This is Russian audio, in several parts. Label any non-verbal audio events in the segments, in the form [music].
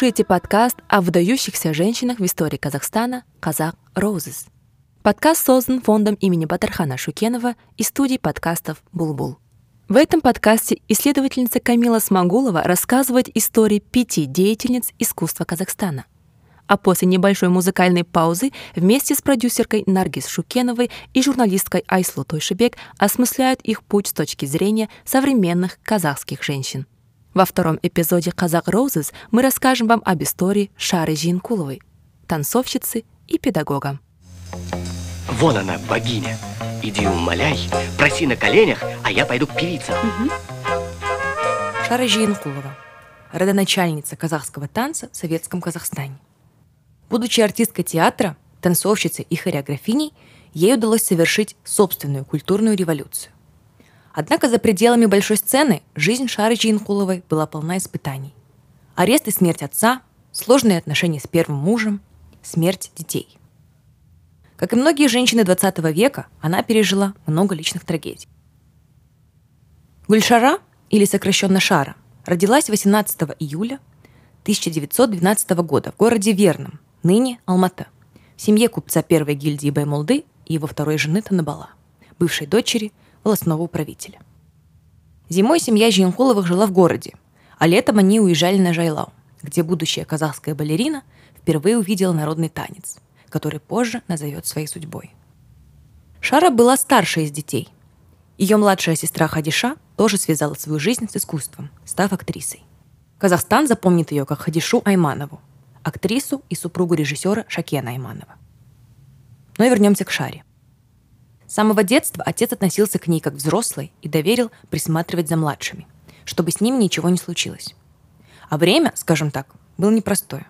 слушаете подкаст о выдающихся женщинах в истории Казахстана «Казах Роузес». Подкаст создан фондом имени Батархана Шукенова и студией подкастов «Булбул». В этом подкасте исследовательница Камила Смогулова рассказывает истории пяти деятельниц искусства Казахстана. А после небольшой музыкальной паузы вместе с продюсеркой Наргиз Шукеновой и журналисткой Айслу Тойшибек осмысляют их путь с точки зрения современных казахских женщин. Во втором эпизоде «Казак Роузес» мы расскажем вам об истории Шары Жинкуловой, танцовщицы и педагога. Вон она, богиня. Иди умоляй, проси на коленях, а я пойду к певицам. Угу. Шара Жинкулова, родоначальница казахского танца в Советском Казахстане. Будучи артисткой театра, танцовщицей и хореографиней, ей удалось совершить собственную культурную революцию. Однако за пределами большой сцены жизнь Шары Джинхуловой была полна испытаний. Арест и смерть отца, сложные отношения с первым мужем, смерть детей. Как и многие женщины 20 века, она пережила много личных трагедий. Гульшара, или сокращенно Шара, родилась 18 июля 1912 года в городе Верном, ныне Алмата, в семье купца первой гильдии Баймолды и его второй жены Танабала, бывшей дочери волосного управителя. Зимой семья Жинхуловых жила в городе, а летом они уезжали на Жайлау, где будущая казахская балерина впервые увидела народный танец, который позже назовет своей судьбой. Шара была старшей из детей. Ее младшая сестра Хадиша тоже связала свою жизнь с искусством, став актрисой. Казахстан запомнит ее как Хадишу Айманову, актрису и супругу режиссера Шакена Айманова. Но вернемся к Шаре. С самого детства отец относился к ней как взрослый и доверил присматривать за младшими, чтобы с ними ничего не случилось. А время, скажем так, было непростое.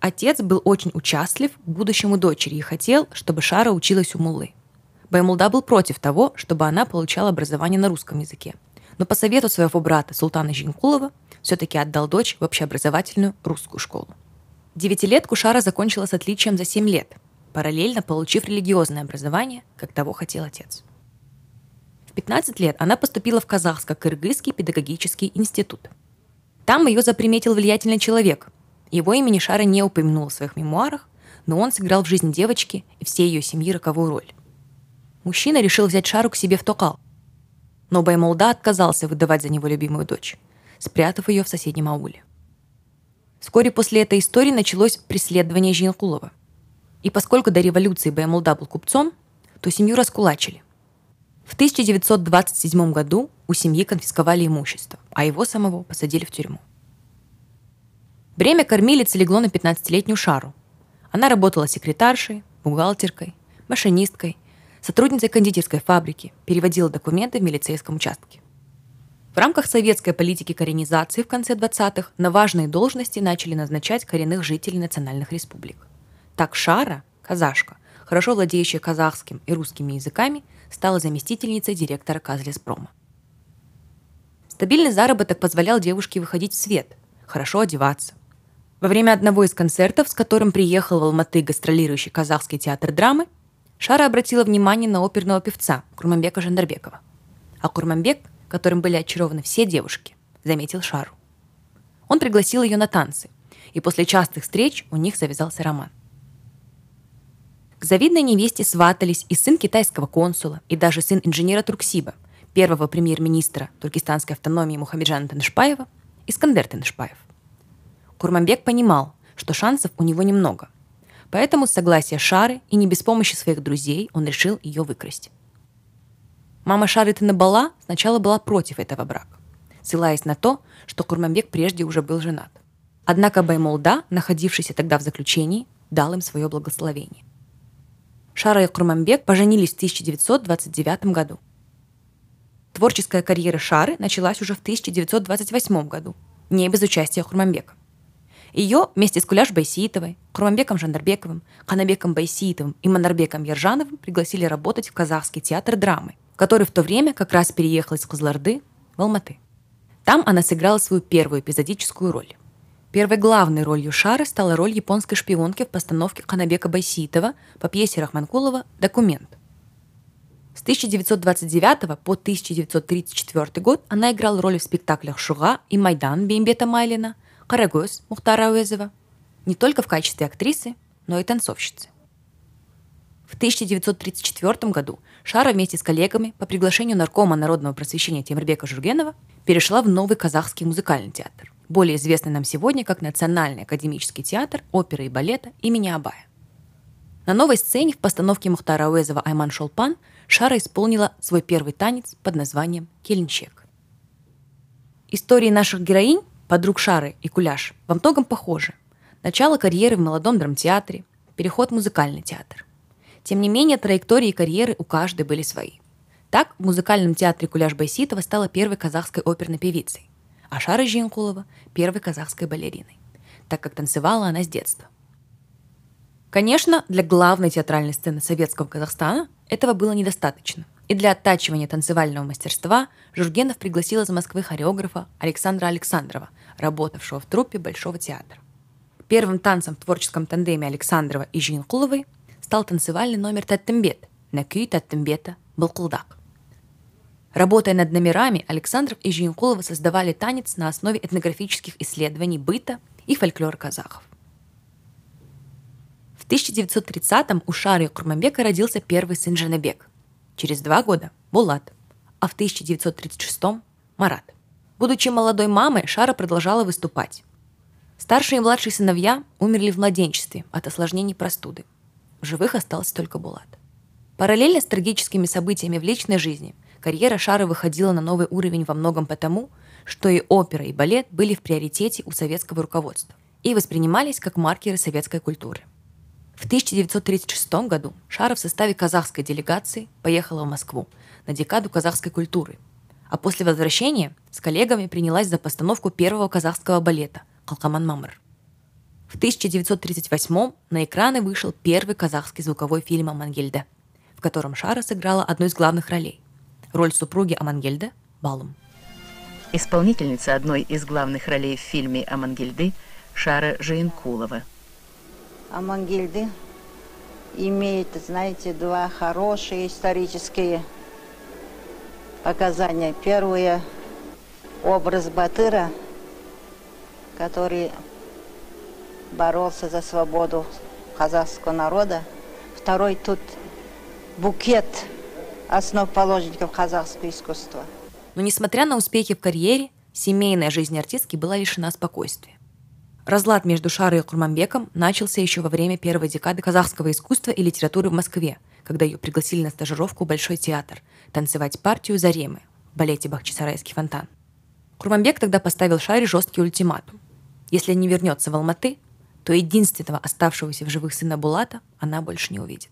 Отец был очень участлив к будущему дочери и хотел, чтобы Шара училась у Муллы. Баймулда был против того, чтобы она получала образование на русском языке. Но по совету своего брата Султана Жинкулова все-таки отдал дочь в общеобразовательную русскую школу. Девятилетку Шара закончила с отличием за 7 лет – параллельно получив религиозное образование, как того хотел отец. В 15 лет она поступила в Казахско-Кыргызский педагогический институт. Там ее заприметил влиятельный человек. Его имени Шара не упомянул в своих мемуарах, но он сыграл в жизни девочки и всей ее семьи роковую роль. Мужчина решил взять Шару к себе в Токал. Но Баймолда отказался выдавать за него любимую дочь, спрятав ее в соседнем ауле. Вскоре после этой истории началось преследование Жинкулова. И поскольку до революции Баймулда был купцом, то семью раскулачили. В 1927 году у семьи конфисковали имущество, а его самого посадили в тюрьму. Бремя кормилицы легло на 15-летнюю Шару. Она работала секретаршей, бухгалтеркой, машинисткой, сотрудницей кондитерской фабрики, переводила документы в милицейском участке. В рамках советской политики коренизации в конце 20-х на важные должности начали назначать коренных жителей национальных республик. Так Шара, казашка, хорошо владеющая казахским и русскими языками, стала заместительницей директора Казлеспрома. Стабильный заработок позволял девушке выходить в свет, хорошо одеваться. Во время одного из концертов, с которым приехал в Алматы гастролирующий казахский театр драмы, Шара обратила внимание на оперного певца Курманбека Жандарбекова. А Курманбек, которым были очарованы все девушки, заметил Шару. Он пригласил ее на танцы, и после частых встреч у них завязался роман. К завидной невесте сватались и сын китайского консула, и даже сын инженера Турксиба, первого премьер-министра туркестанской автономии Мухаммеджана Танышпаева, Искандер Танышпаев. Курманбек понимал, что шансов у него немного. Поэтому с согласия Шары и не без помощи своих друзей он решил ее выкрасть. Мама Шары Танабала сначала была против этого брака, ссылаясь на то, что Курманбек прежде уже был женат. Однако Баймолда, находившийся тогда в заключении, дал им свое благословение. Шара и Курманбек поженились в 1929 году. Творческая карьера Шары началась уже в 1928 году, не без участия Хурманбека. Ее вместе с Куляш Байсиитовой, Курманбеком Жандарбековым, Ханабеком Байсиитовым и Манарбеком Ержановым пригласили работать в Казахский театр драмы, который в то время как раз переехал из Кузларды в Алматы. Там она сыграла свою первую эпизодическую роль. Первой главной ролью Шары стала роль японской шпионки в постановке Ханабека Байситова по пьесе Рахманкулова «Документ». С 1929 по 1934 год она играла роли в спектаклях «Шуга» и «Майдан» Беймбета Майлина, Карагөз Мухтара Ауэзова не только в качестве актрисы, но и танцовщицы. В 1934 году Шара вместе с коллегами по приглашению наркома народного просвещения Темирбека Жургенова перешла в новый казахский музыкальный театр, более известный нам сегодня как Национальный академический театр оперы и балета имени Абая. На новой сцене в постановке Мухтара Уэзова «Айман Шолпан» Шара исполнила свой первый танец под названием «Келенчек». Истории наших героинь, подруг Шары и Куляш, во многом похожи. Начало карьеры в молодом драмтеатре, переход в музыкальный театр. Тем не менее, траектории карьеры у каждой были свои. Так, в музыкальном театре Куляш Байситова стала первой казахской оперной певицей, а Шара Жинкулова – первой казахской балериной, так как танцевала она с детства. Конечно, для главной театральной сцены советского Казахстана этого было недостаточно. И для оттачивания танцевального мастерства Жургенов пригласил из Москвы хореографа Александра Александрова, работавшего в труппе Большого театра. Первым танцем в творческом тандеме Александрова и Жинкуловой стал танцевальный номер «Таттембет» на күй Таттембета «Былкулдак». Работая над номерами, Александров и Жиенкулова создавали танец на основе этнографических исследований быта и фольклора казахов. В 1930-м у Шары Курманбека родился первый сын Жанабек. Через два года – Булат. А в 1936-м – Марат. Будучи молодой мамой, Шара продолжала выступать. Старшие и младшие сыновья умерли в младенчестве от осложнений простуды – в живых остался только Булат. Параллельно с трагическими событиями в личной жизни карьера Шары выходила на новый уровень во многом потому, что и опера, и балет были в приоритете у советского руководства и воспринимались как маркеры советской культуры. В 1936 году Шара в составе казахской делегации поехала в Москву на декаду казахской культуры, а после возвращения с коллегами принялась за постановку первого казахского балета «Калкаман Мамр». В 1938 на экраны вышел первый казахский звуковой фильм Амангельда, в котором Шара сыграла одну из главных ролей – роль супруги Амангельда – Балум. Исполнительница одной из главных ролей в фильме Амангельды – Шара Жиенкулова. Амангельды имеет, знаете, два хорошие исторические показания. Первое – образ Батыра, который боролся за свободу казахского народа. Второй тут букет основоположников казахского искусства. Но несмотря на успехи в карьере, семейная жизнь артистки была лишена спокойствия. Разлад между Шарой и Курманбеком начался еще во время первой декады казахского искусства и литературы в Москве, когда ее пригласили на стажировку в Большой театр танцевать партию «Заремы» в балете «Бахчисарайский фонтан». Курманбек тогда поставил Шаре жесткий ультиматум. Если не вернется в Алматы, то единственного оставшегося в живых сына Булата она больше не увидит.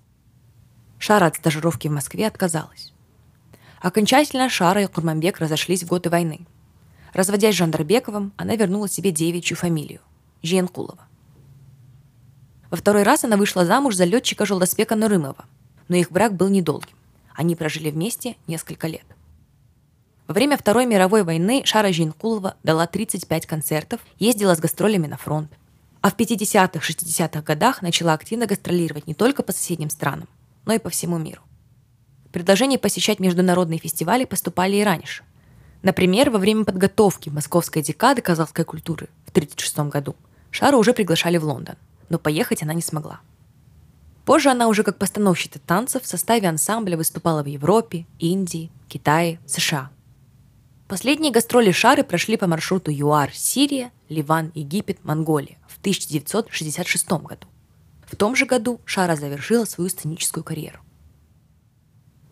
Шара от стажировки в Москве отказалась. Окончательно Шара и Курманбек разошлись в годы войны. Разводясь с Жандарбековым, она вернула себе девичью фамилию – Жиенкулова. Во второй раз она вышла замуж за летчика Жолдоспека Нурымова, но их брак был недолгим. Они прожили вместе несколько лет. Во время Второй мировой войны Шара Жинкулова дала 35 концертов, ездила с гастролями на фронт – а в 50-х, 60-х годах начала активно гастролировать не только по соседним странам, но и по всему миру. Предложения посещать международные фестивали поступали и раньше. Например, во время подготовки Московской декады казахской культуры в 1936 году Шару уже приглашали в Лондон, но поехать она не смогла. Позже она уже как постановщица танцев в составе ансамбля выступала в Европе, Индии, Китае, США – Последние гастроли Шары прошли по маршруту ЮАР, Сирия, Ливан, Египет, Монголия в 1966 году. В том же году Шара завершила свою сценическую карьеру.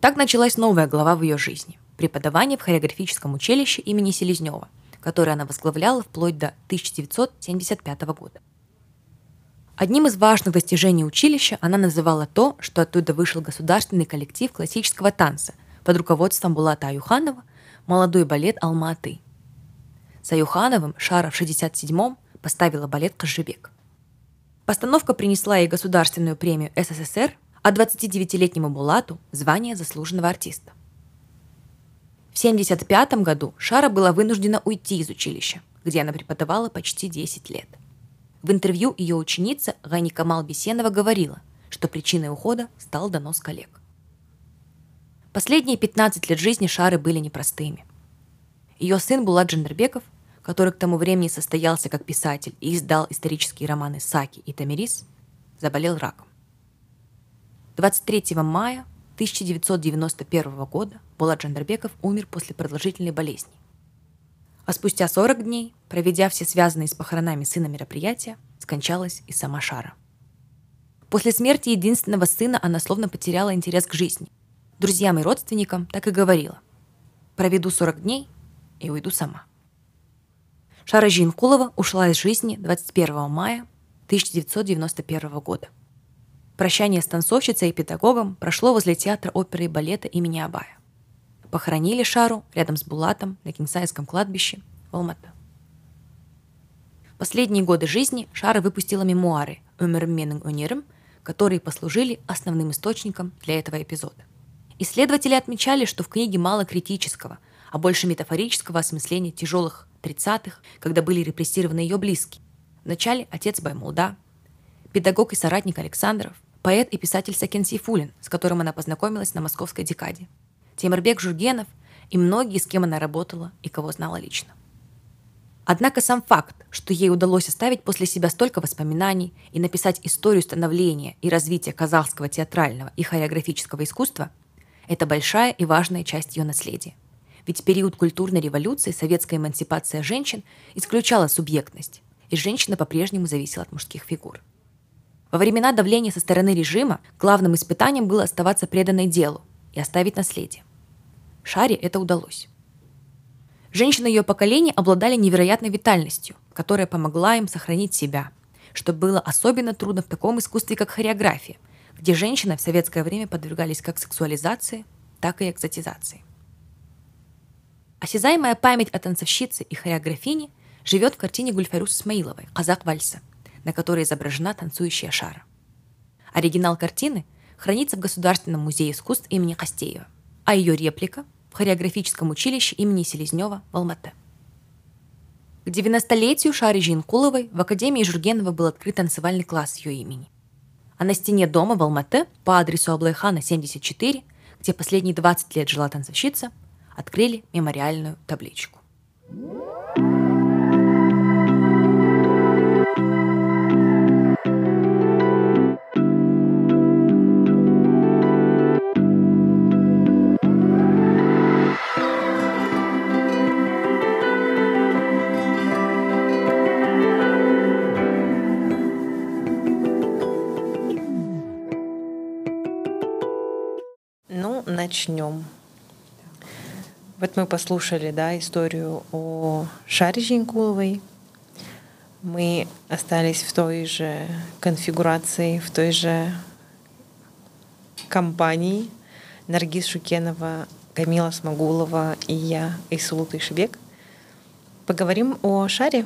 Так началась новая глава в ее жизни – преподавание в хореографическом училище имени Селезнева, которое она возглавляла вплоть до 1975 года. Одним из важных достижений училища она называла то, что оттуда вышел государственный коллектив классического танца под руководством Булата Аюханова – молодой балет Алматы. С Аюхановым Шара в 67-м поставила балет «Кожебек». Постановка принесла ей государственную премию СССР, а 29-летнему Булату – звание заслуженного артиста. В 1975 году Шара была вынуждена уйти из училища, где она преподавала почти 10 лет. В интервью ее ученица Гани Камал Бесенова говорила, что причиной ухода стал донос коллег. Последние 15 лет жизни Шары были непростыми. Ее сын Булат Джандарбеков, который к тому времени состоялся как писатель и издал исторические романы «Саки» и «Тамирис», заболел раком. 23 мая 1991 года Булат Джандарбеков умер после продолжительной болезни. А спустя 40 дней, проведя все связанные с похоронами сына мероприятия, скончалась и сама Шара. После смерти единственного сына она словно потеряла интерес к жизни. Друзьям и родственникам так и говорила. «Проведу 40 дней и уйду сама». Шара Жинкулова ушла из жизни 21 мая 1991 года. Прощание с танцовщицей и педагогом прошло возле театра оперы и балета имени Абая. Похоронили Шару рядом с Булатом на Кинсайском кладбище в Алматы. Последние годы жизни Шара выпустила мемуары «Өмірім унирм», которые послужили основным источником для этого эпизода. Исследователи отмечали, что в книге мало критического, а больше метафорического осмысления тяжелых 30-х, когда были репрессированы ее близкие. Вначале отец Баймулда, педагог и соратник Александров, поэт и писатель Сакен Сейфулин, с которым она познакомилась на московской декаде, Темирбек Жургенов и многие, с кем она работала и кого знала лично. Однако сам факт, что ей удалось оставить после себя столько воспоминаний и написать историю становления и развития казахского театрального и хореографического искусства, это большая и важная часть ее наследия. Ведь период культурной революции советская эмансипация женщин исключала субъектность, и женщина по-прежнему зависела от мужских фигур. Во времена давления со стороны режима главным испытанием было оставаться преданной делу и оставить наследие. Шаре это удалось. Женщины ее поколения обладали невероятной витальностью, которая помогла им сохранить себя, что было особенно трудно в таком искусстве, как хореография, где женщины в советское время подвергались как сексуализации, так и экзотизации. Осязаемая память о танцовщице и хореографине живет в картине Гульфарус Исмаиловой «Казак вальса», на которой изображена танцующая шара. Оригинал картины хранится в Государственном музее искусств имени Костеева, а ее реплика в хореографическом училище имени Селезнева в Алмате. К 90-летию Шари Жинкуловой в Академии Жургенова был открыт танцевальный класс ее имени. А на стене дома в Алмате по адресу Аблайхана 74, где последние 20 лет жила танцовщица, открыли мемориальную табличку. начнем. Вот мы послушали да, историю о Шаре Женькуловой. Мы остались в той же конфигурации, в той же компании. Наргиз Шукенова, Камила Смогулова и я, Исулут Ишибек. Поговорим о Шаре.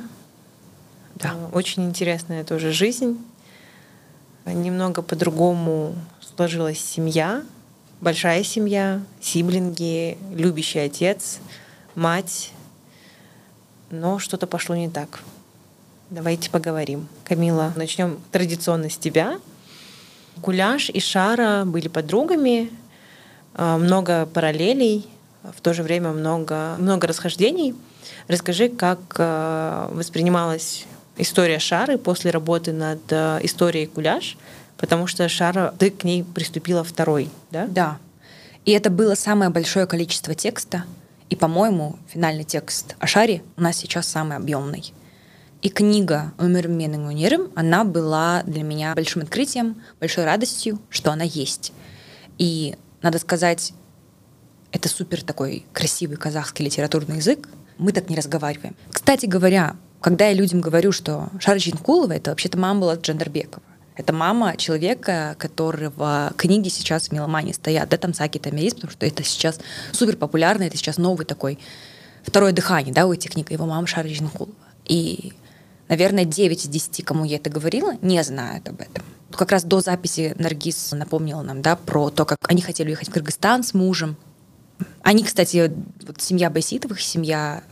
Да. Очень интересная тоже жизнь. Немного по-другому сложилась семья, большая семья, сиблинги, любящий отец, мать. Но что-то пошло не так. Давайте поговорим. Камила, начнем традиционно с тебя. Гуляш и Шара были подругами, а, много параллелей, в то же время много, много расхождений. Расскажи, как а, воспринималась история Шары после работы над а, историей Гуляш — потому что Шара, ты к ней приступила второй, да? Да. И это было самое большое количество текста. И, по-моему, финальный текст о Шаре у нас сейчас самый объемный. И книга «Умер менен унирым», она была для меня большим открытием, большой радостью, что она есть. И, надо сказать, это супер такой красивый казахский литературный язык. Мы так не разговариваем. Кстати говоря, когда я людям говорю, что Шара Джинкулова — это вообще-то мама была Джандарбекова. Это мама человека, которого книги сейчас в меломании стоят. Да, там Саки Тамирис, потому что это сейчас супер популярно, это сейчас новый такой второе дыхание, да, у этих книг. Его мама Шара Жинхулова. И, наверное, 9 из 10, кому я это говорила, не знают об этом. Как раз до записи Наргиз напомнила нам, да, про то, как они хотели уехать в Кыргызстан с мужем. Они, кстати, вот семья Байситовых, семья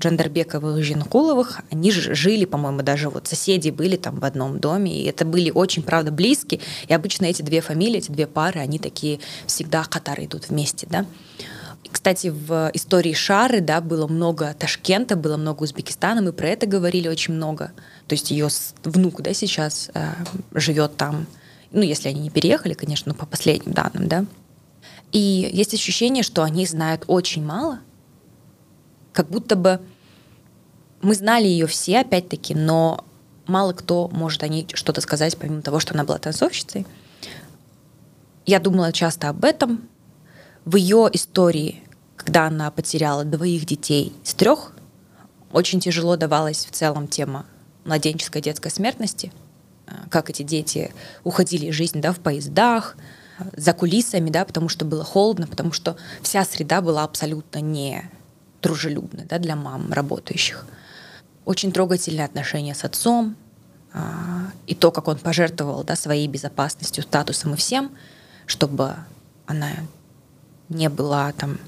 Джандарбековых, Жинкуловых, они жили, по-моему, даже вот соседи были там в одном доме, и это были очень, правда, близкие, и обычно эти две фамилии, эти две пары, они такие всегда Катар идут вместе, да. Кстати, в истории Шары, да, было много Ташкента, было много Узбекистана, мы про это говорили очень много. То есть ее внук, да, сейчас э, живет там, ну, если они не переехали, конечно, но по последним данным, да. И есть ощущение, что они знают очень мало, как будто бы мы знали ее все, опять-таки, но мало кто может о ней что-то сказать, помимо того, что она была танцовщицей. Я думала часто об этом. В ее истории, когда она потеряла двоих детей с трех, очень тяжело давалась в целом тема младенческой детской смертности, как эти дети уходили из жизни да, в поездах, за кулисами, да, потому что было холодно, потому что вся среда была абсолютно не дружелюбной да, для мам работающих. Очень трогательные отношения с отцом, а, и то, как он пожертвовал да, своей безопасностью, статусом и всем, чтобы она не была там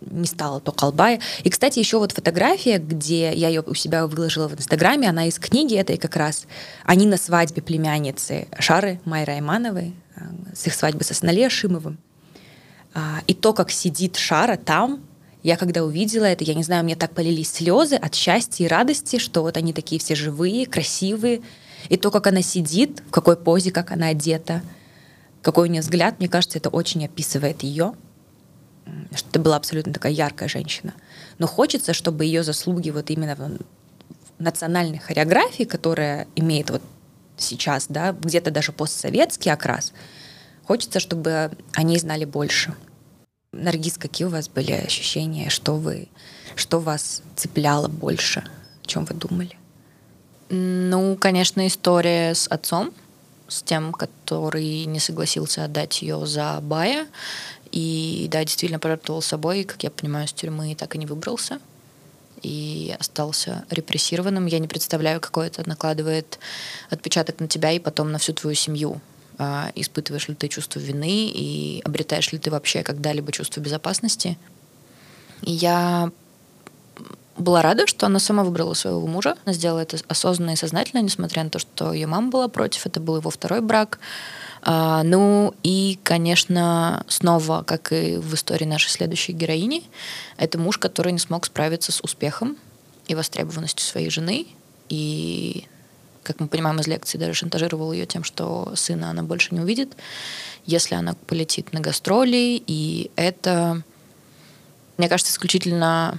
не стала то колбая. И, кстати, еще вот фотография, где я ее у себя выложила в Инстаграме, она из книги этой как раз. Они на свадьбе племянницы Шары Майры Аймановой, э, с их свадьбы со Снале Шимовым. А, и то, как сидит Шара там, я когда увидела это, я не знаю, мне так полились слезы от счастья и радости, что вот они такие все живые, красивые. И то, как она сидит, в какой позе, как она одета, какой у нее взгляд, мне кажется, это очень описывает ее что это была абсолютно такая яркая женщина. Но хочется, чтобы ее заслуги вот именно в национальной хореографии, которая имеет вот сейчас, да, где-то даже постсоветский окрас, хочется, чтобы они знали больше. Наргиз, какие у вас были ощущения, что вы, что вас цепляло больше, о чем вы думали? Ну, конечно, история с отцом, с тем, который не согласился отдать ее за Бая. И да, действительно пожертвовал собой, как я понимаю, с тюрьмы так и не выбрался. И остался репрессированным. Я не представляю, какой это накладывает отпечаток на тебя и потом на всю твою семью. А, испытываешь ли ты чувство вины и обретаешь ли ты вообще когда-либо чувство безопасности. И я была рада, что она сама выбрала своего мужа. Она сделала это осознанно и сознательно, несмотря на то, что ее мама была против. Это был его второй брак. А, ну и, конечно, снова, как и в истории нашей следующей героини, это муж, который не смог справиться с успехом и востребованностью своей жены. И, как мы понимаем из лекции, даже шантажировал ее тем, что сына она больше не увидит, если она полетит на гастроли. И это, мне кажется, исключительно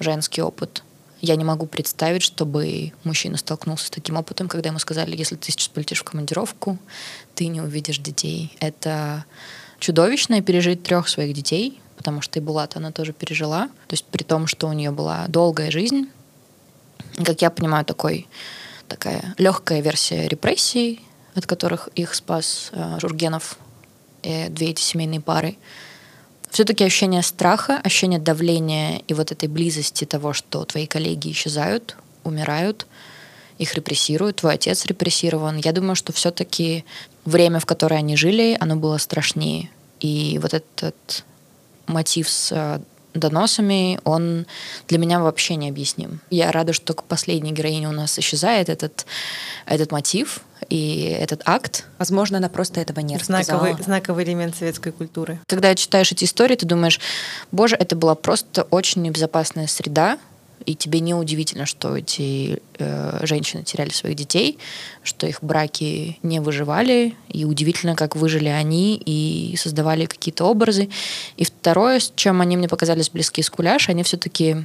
женский опыт я не могу представить, чтобы мужчина столкнулся с таким опытом, когда ему сказали, если ты сейчас полетишь в командировку, ты не увидишь детей. Это чудовищно пережить трех своих детей, потому что и Булат она тоже пережила. То есть при том, что у нее была долгая жизнь, как я понимаю, такой, такая легкая версия репрессий, от которых их спас э, Жургенов и две эти семейные пары все-таки ощущение страха, ощущение давления и вот этой близости того, что твои коллеги исчезают, умирают, их репрессируют, твой отец репрессирован. Я думаю, что все-таки время, в которое они жили, оно было страшнее. И вот этот мотив с э, доносами, он для меня вообще необъясним. Я рада, что к последней героине у нас исчезает этот, этот мотив и этот акт. Возможно, она просто этого не знаковый, рассказала. Знаковый элемент советской культуры. Когда читаешь эти истории, ты думаешь, боже, это была просто очень небезопасная среда, и тебе не удивительно, что эти э, женщины теряли своих детей, что их браки не выживали, и удивительно, как выжили они и создавали какие-то образы. И второе, с чем они мне показались близки с Куляш, они все-таки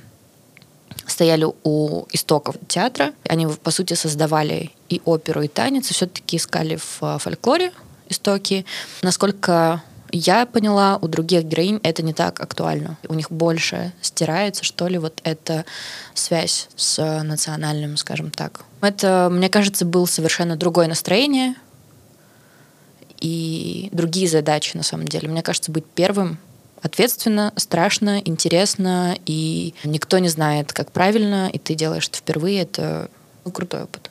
стояли у истоков театра. Они, по сути, создавали и оперу, и танец, и все-таки искали в э, фольклоре истоки. Насколько я поняла, у других героинь это не так актуально. У них больше стирается, что ли, вот эта связь с национальным, скажем так. Это, мне кажется, было совершенно другое настроение и другие задачи, на самом деле. Мне кажется, быть первым ответственно, страшно, интересно, и никто не знает, как правильно, и ты делаешь это впервые. Это ну, крутой опыт.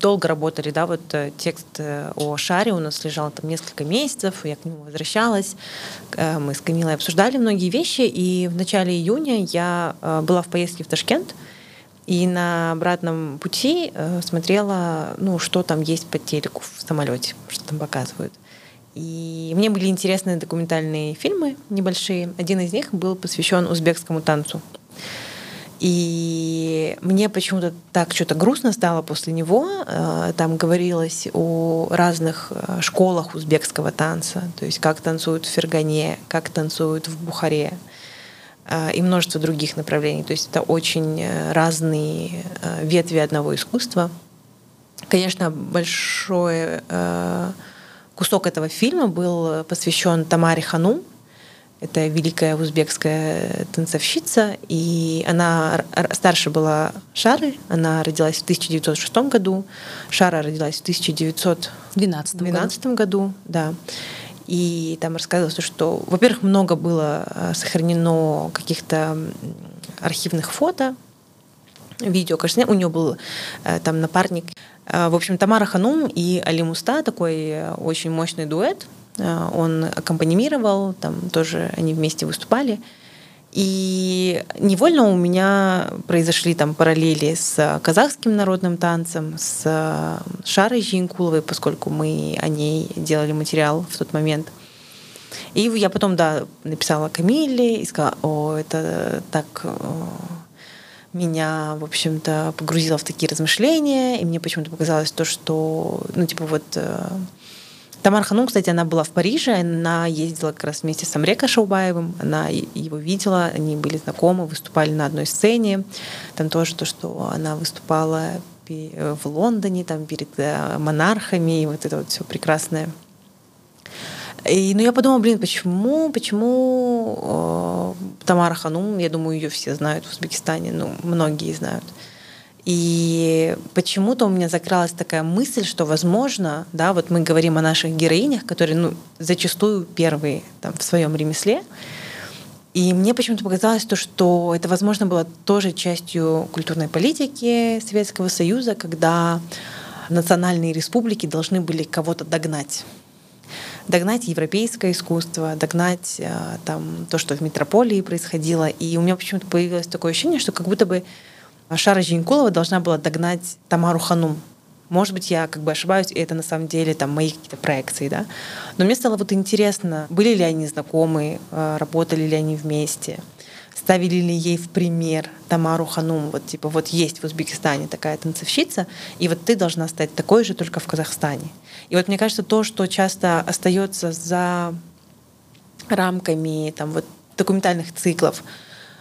Долго работали, да, вот э, текст э, о шаре у нас лежал там несколько месяцев, я к нему возвращалась, мы с Камилой обсуждали многие вещи, и в начале июня я была в поездке в Ташкент, и на обратном пути смотрела, ну, что там есть по телеку в самолете, что там показывают. И мне были интересны документальные фильмы небольшие. Один из них был посвящен узбекскому танцу. И мне почему-то так что-то грустно стало после него. Э, там говорилось о разных э, школах узбекского танца, то есть как танцуют в Фергане, как танцуют в Бухаре э, и множество других направлений. То есть это очень разные ветви одного искусства. Конечно, большой кусок этого фильма был посвящен Тамаре Ханум, это великая узбекская танцовщица, и она старше была Шары, она родилась в 1906 году, Шара родилась в 1912 году. году, да. И там рассказывалось, что, во-первых, много было э, сохранено каких-то архивных фото, видео, конечно, у нее был э, там напарник. Э, в общем, Тамара Ханум и Али Муста, такой очень мощный дуэт, Э, он аккомпанимировал, там тоже они вместе выступали. И невольно у меня произошли там параллели с казахским народным танцем, с Шарой Жинкуловой, поскольку мы о ней делали материал в тот момент. И я потом, да, написала Камиле и сказала, о, это так меня, в общем-то, погрузило в такие размышления, и мне почему-то показалось то, что, ну, типа вот э, Тамара Ханум, кстати, она была в Париже, она ездила как раз вместе с Амрека Шаубаевым, она его видела, они были знакомы, выступали на одной сцене. Там тоже то, что она выступала в Лондоне, там перед э, монархами, и вот это вот все прекрасное. И, ну, я подумала, блин, почему, почему э, Тамара Ханум, я думаю, ее все знают в Узбекистане, ну, многие знают. И почему-то у меня закралась такая мысль, что, возможно, да, вот мы говорим о наших героинях, которые, ну, зачастую первые там, в своем ремесле. И мне почему-то показалось то, что это, возможно, было тоже частью культурной политики Советского Союза, когда национальные республики должны были кого-то догнать догнать европейское искусство, догнать э, там, то, что в метрополии происходило. И у меня почему-то появилось такое ощущение, что как будто бы Шара Женькулова должна была догнать Тамару Ханум. Может быть, я как бы ошибаюсь, и это на самом деле там мои какие-то проекции, да. Но мне стало вот интересно, были ли они знакомы, э, работали ли они вместе, ставили ли ей в пример Тамару Ханум, вот типа вот есть в Узбекистане такая танцовщица, и вот ты должна стать такой же только в Казахстане. И вот мне кажется, то, что часто остается за рамками там вот документальных циклов,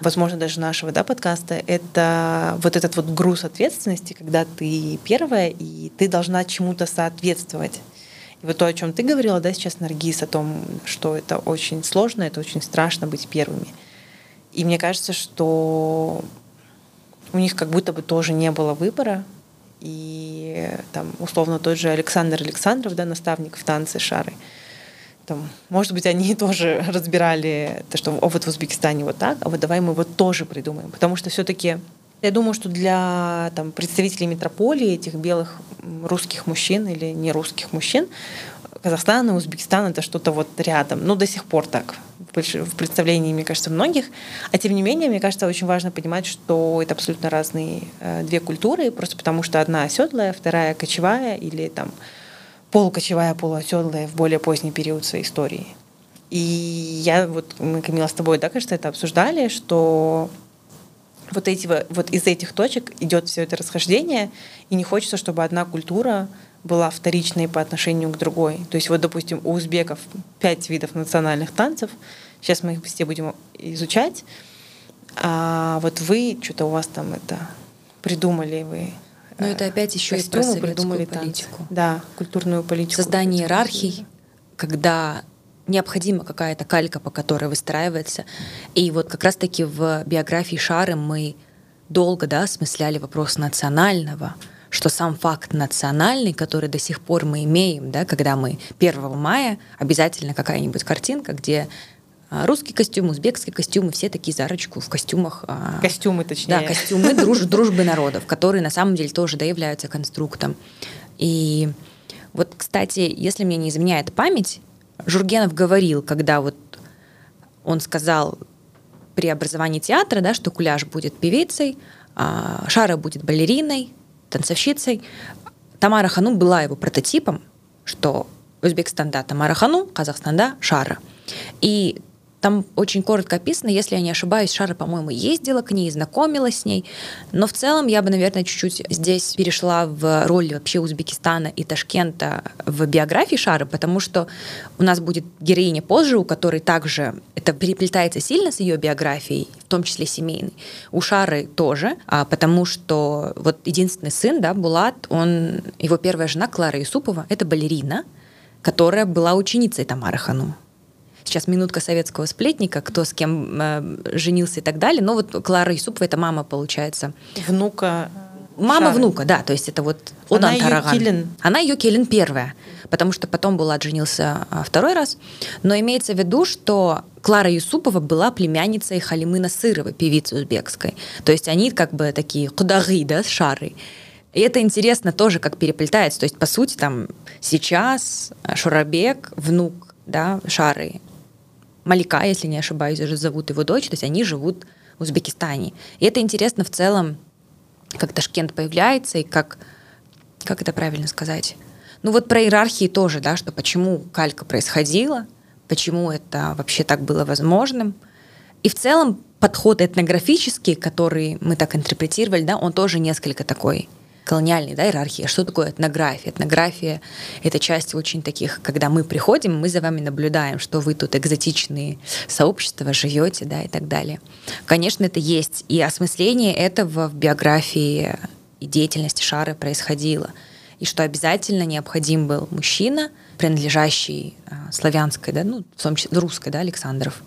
возможно, даже нашего да, подкаста, это вот этот вот груз ответственности, когда ты первая, и ты должна чему-то соответствовать. И вот то, о чем ты говорила, да, сейчас, Наргиз, о том, что это очень сложно, это очень страшно быть первыми. И мне кажется, что у них как будто бы тоже не было выбора. И там, условно, тот же Александр Александров, да, наставник в танце шары, там, может быть, они [laughs] тоже разбирали то, что о, вот в Узбекистане вот так, а вот давай мы вот тоже придумаем. Потому что все-таки я думаю, что для там, представителей метрополии, этих белых русских мужчин или не русских мужчин, Казахстан и Узбекистан это что-то вот рядом. Ну, до сих пор так в представлении, мне кажется, многих. А тем не менее, мне кажется, очень важно понимать, что это абсолютно разные э, две культуры, просто потому что одна оседлая, вторая кочевая или там полукочевая, полуоседлая в более поздний период своей истории. И я вот, мы, Камила, с тобой, да, кажется, это обсуждали, что вот, эти, вот из этих точек идет все это расхождение, и не хочется, чтобы одна культура была вторичной по отношению к другой. То есть вот, допустим, у узбеков пять видов национальных танцев, сейчас мы их все будем изучать, а вот вы, что-то у вас там это придумали, вы но это опять еще и про советскую политику. Танцы. Да, культурную политику. Создание иерархий, когда необходима какая-то калька, по которой выстраивается. И вот как раз-таки в биографии Шары мы долго да, осмысляли вопрос национального, что сам факт национальный, который до сих пор мы имеем, да, когда мы 1 мая, обязательно какая-нибудь картинка, где русский костюм, узбекский костюм, и все такие за ручку в костюмах. а, Костюмы, точнее. Да, костюмы друж- дружбы народов, которые на самом деле тоже да, являются конструктом. И вот, кстати, если мне не изменяет память, Жургенов говорил, когда вот он сказал при образовании театра, да, что Куляш будет певицей, а Шара будет балериной, танцовщицей. Тамара Ханум была его прототипом, что Узбекистанда Тамара Ханум, Казахстанда Шара. И там очень коротко описано, если я не ошибаюсь, Шара, по-моему, ездила к ней, знакомилась с ней. Но в целом я бы, наверное, чуть-чуть здесь перешла в роль вообще Узбекистана и Ташкента в биографии Шары, потому что у нас будет героиня позже, у которой также это переплетается сильно с ее биографией, в том числе семейной. У Шары тоже, а, потому что вот единственный сын, да, Булат, он, его первая жена Клара Юсупова, это балерина, которая была ученицей Тамары Ханум сейчас минутка советского сплетника, кто с кем э, женился и так далее. Но вот Клара Юсупова, это мама, получается. Внука Мама Шары. внука, да, то есть это вот Она Тараган. келин. Она ее келин первая, потому что потом Булат женился а, второй раз. Но имеется в виду, что Клара Юсупова была племянницей Халимы Насыровой, певицы узбекской. То есть они как бы такие кудагы, да, с Шарой. И это интересно тоже, как переплетается. То есть, по сути, там сейчас Шурабек, внук да, Шары, Малика, если не ошибаюсь, уже зовут его дочь, то есть они живут в Узбекистане. И это интересно в целом, как Ташкент появляется и как, как это правильно сказать? Ну вот про иерархии тоже, да, что почему калька происходила, почему это вообще так было возможным. И в целом подход этнографический, который мы так интерпретировали, да, он тоже несколько такой колониальной да, иерархии. Что такое этнография? Этнография — это часть очень таких, когда мы приходим, мы за вами наблюдаем, что вы тут экзотичные сообщества живете, да, и так далее. Конечно, это есть. И осмысление этого в биографии и деятельности Шары происходило. И что обязательно необходим был мужчина, принадлежащий а, славянской, да, ну, в том числе русской, да, Александров.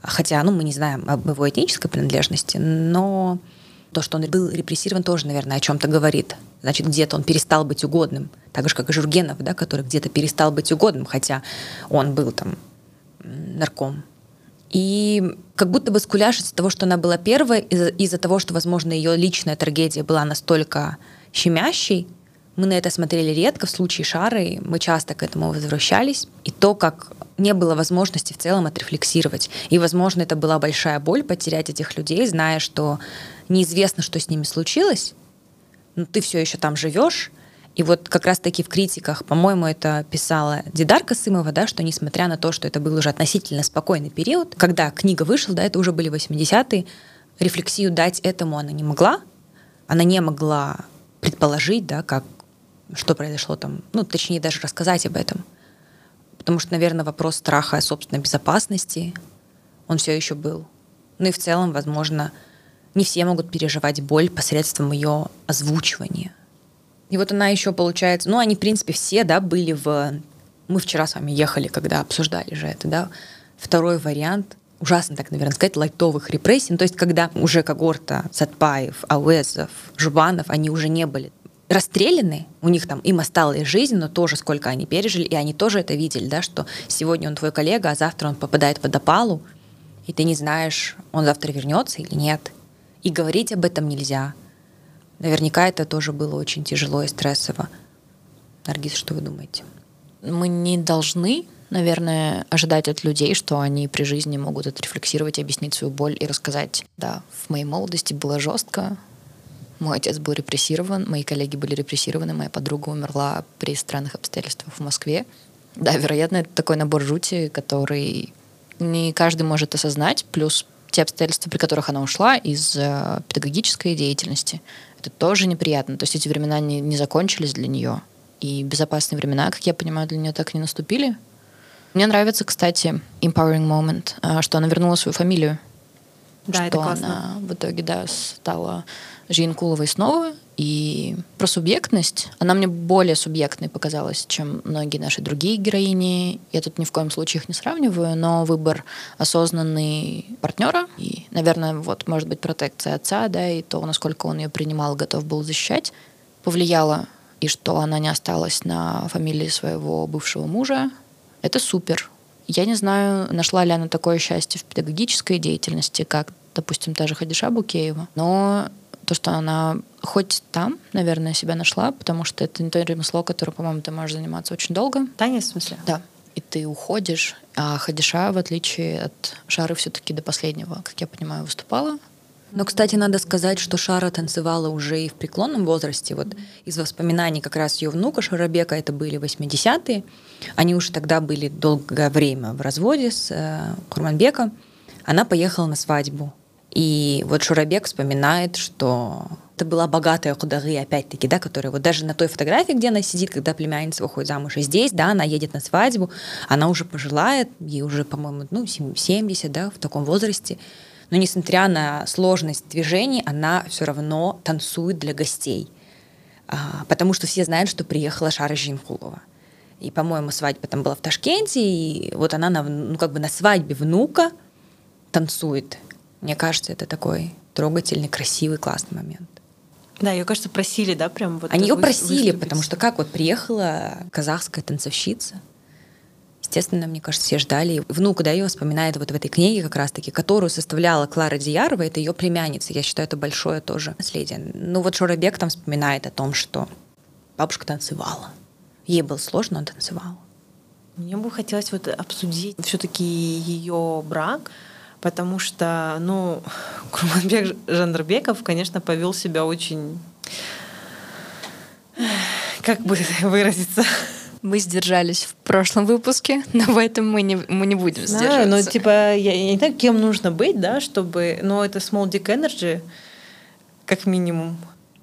Хотя, ну, мы не знаем об его этнической принадлежности, но то, что он был репрессирован, тоже, наверное, о чем-то говорит. Значит, где-то он перестал быть угодным. Так же, как и Жургенов, да, который где-то перестал быть угодным, хотя он был там нарком. И как будто бы скуляш из-за того, что она была первой, из-за, из-за того, что, возможно, ее личная трагедия была настолько щемящей, мы на это смотрели редко. В случае Шары мы часто к этому возвращались. И то, как не было возможности в целом отрефлексировать. И, возможно, это была большая боль потерять этих людей, зная, что неизвестно, что с ними случилось, но ты все еще там живешь. И вот как раз-таки в критиках, по-моему, это писала Дидар Касымова, да, что несмотря на то, что это был уже относительно спокойный период, когда книга вышла, да, это уже были 80-е, рефлексию дать этому она не могла. Она не могла предположить, да, как, что произошло там, ну, точнее, даже рассказать об этом. Потому что, наверное, вопрос страха собственной безопасности, он все еще был. Ну и в целом, возможно, не все могут переживать боль посредством ее озвучивания. И вот она еще получается, ну, они, в принципе, все, да, были в... Мы вчера с вами ехали, когда обсуждали же это, да, второй вариант, ужасно так, наверное, сказать, лайтовых репрессий, ну, то есть когда уже когорта Сатпаев, Ауэзов, Жубанов, они уже не были расстреляны, у них там им осталась жизнь, но тоже сколько они пережили, и они тоже это видели, да, что сегодня он твой коллега, а завтра он попадает под опалу, и ты не знаешь, он завтра вернется или нет. И говорить об этом нельзя. Наверняка это тоже было очень тяжело и стрессово. Наргиз, что вы думаете? Мы не должны, наверное, ожидать от людей, что они при жизни могут отрефлексировать, объяснить свою боль и рассказать. Да, в моей молодости было жестко, мой отец был репрессирован, мои коллеги были репрессированы, моя подруга умерла при странных обстоятельствах в Москве. Да, вероятно, это такой набор жути, который не каждый может осознать, плюс те обстоятельства, при которых она ушла из э, педагогической деятельности, это тоже неприятно. То есть эти времена не, не закончились для нее. И безопасные времена, как я понимаю, для нее так и не наступили. Мне нравится, кстати, empowering moment, э, что она вернула свою фамилию. Да, что это классно. она в итоге, да, стала Жиенкуловой снова. И про субъектность, она мне более субъектной показалась, чем многие наши другие героини. Я тут ни в коем случае их не сравниваю, но выбор осознанный партнера и, наверное, вот, может быть, протекция отца, да, и то, насколько он ее принимал, готов был защищать, повлияло и что она не осталась на фамилии своего бывшего мужа, это супер. Я не знаю, нашла ли она такое счастье в педагогической деятельности, как, допустим, та же Хадиша Букеева, но то, что она хоть там, наверное, себя нашла, потому что это не то ремесло, которое, по-моему, ты можешь заниматься очень долго. Танец, в смысле? Да. И ты уходишь, а Хадиша, в отличие от Шары, все-таки до последнего, как я понимаю, выступала. Но, кстати, надо сказать, что Шара танцевала уже и в преклонном возрасте. Вот из воспоминаний как раз ее внука Шарабека, это были 80-е. Они уже тогда были долгое время в разводе с э, Курманбеком. Она поехала на свадьбу. И вот Шурабек вспоминает, что это была богатая худары, опять-таки, да, которая вот даже на той фотографии, где она сидит, когда племянница выходит замуж, и здесь, да, она едет на свадьбу, она уже пожилая, ей уже, по-моему, ну, 70, да, в таком возрасте, но несмотря на сложность движений, она все равно танцует для гостей, а, потому что все знают, что приехала Шара Жинхулова. И, по-моему, свадьба там была в Ташкенте, и вот она на, ну, как бы на свадьбе внука танцует. Мне кажется, это такой трогательный, красивый, классный момент. Да, ее, кажется, просили, да, прям вот. Они ее просили, потому что как вот приехала казахская танцовщица, Естественно, мне кажется, все ждали. Внук, да, ее вспоминает вот в этой книге как раз-таки, которую составляла Клара Диярова, это ее племянница. Я считаю, это большое тоже наследие. Ну вот Шорабек там вспоминает о том, что бабушка танцевала. Ей было сложно, но танцевала. Мне бы хотелось вот обсудить все-таки ее брак, потому что, ну, Курманбек Жандарбеков, конечно, повел себя очень, как бы выразиться, мы сдержались в прошлом выпуске, но в этом мы не, мы не будем Знаю, сдерживаться. Ну, типа, я, я не знаю, кем нужно быть, да, чтобы... Но это small dick energy, как минимум.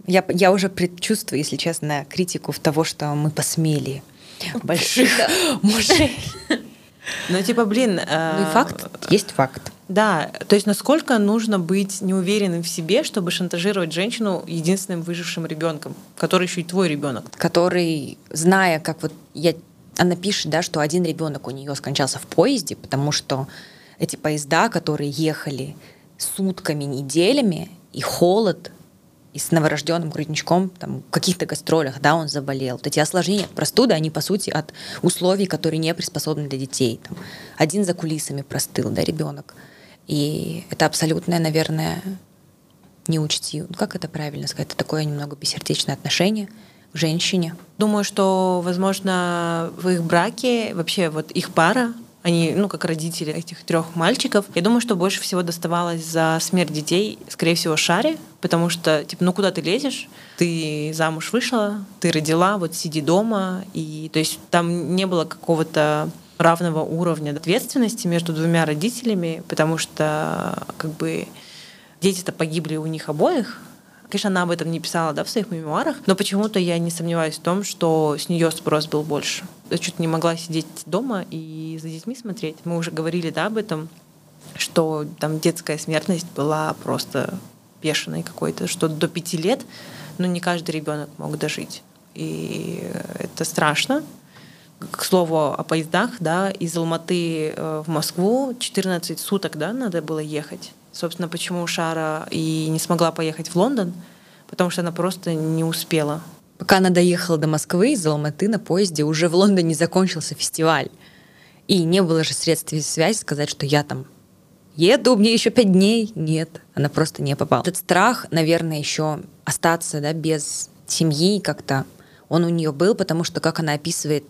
Я, я уже предчувствую, если честно, критику в того, что мы посмели больших мужей. Ну, типа, блин... Ну и факт есть факт. Да, то есть насколько нужно быть неуверенным в себе, чтобы шантажировать женщину единственным выжившим ребенком, который еще и твой ребенок. Который, зная, как вот я она пишет, да, что один ребенок у нее скончался в поезде, потому что эти поезда, которые ехали сутками, неделями, и холод, и с новорожденным грудничком, там, в каких-то гастролях, да, он заболел. Вот эти осложнения от простуды, они, по сути, от условий, которые не приспособлены для детей. Там, один за кулисами простыл, да, ребенок. И это абсолютное, наверное, неучтиво. Ну, как это правильно сказать? Это такое немного бессердечное отношение к женщине. Думаю, что, возможно, в их браке вообще вот их пара, они, ну, как родители этих трех мальчиков, я думаю, что больше всего доставалось за смерть детей, скорее всего, Шаре, потому что, типа, ну, куда ты лезешь? Ты замуж вышла, ты родила, вот сиди дома, и, то есть, там не было какого-то равного уровня ответственности между двумя родителями, потому что как бы дети-то погибли у них обоих. Конечно, она об этом не писала да, в своих мемуарах, но почему-то я не сомневаюсь в том, что с нее спрос был больше. Я чуть не могла сидеть дома и за детьми смотреть. Мы уже говорили да, об этом, что там детская смертность была просто бешеной какой-то, что до пяти лет, но не каждый ребенок мог дожить. И это страшно, к слову о поездах, да, из Алматы э, в Москву 14 суток, да, надо было ехать. Собственно, почему Шара и не смогла поехать в Лондон, потому что она просто не успела. Пока она доехала до Москвы из Алматы на поезде, уже в Лондоне закончился фестиваль. И не было же средств связи сказать, что я там еду, мне еще пять дней. Нет, она просто не попала. Этот страх, наверное, еще остаться да, без семьи как-то, он у нее был, потому что, как она описывает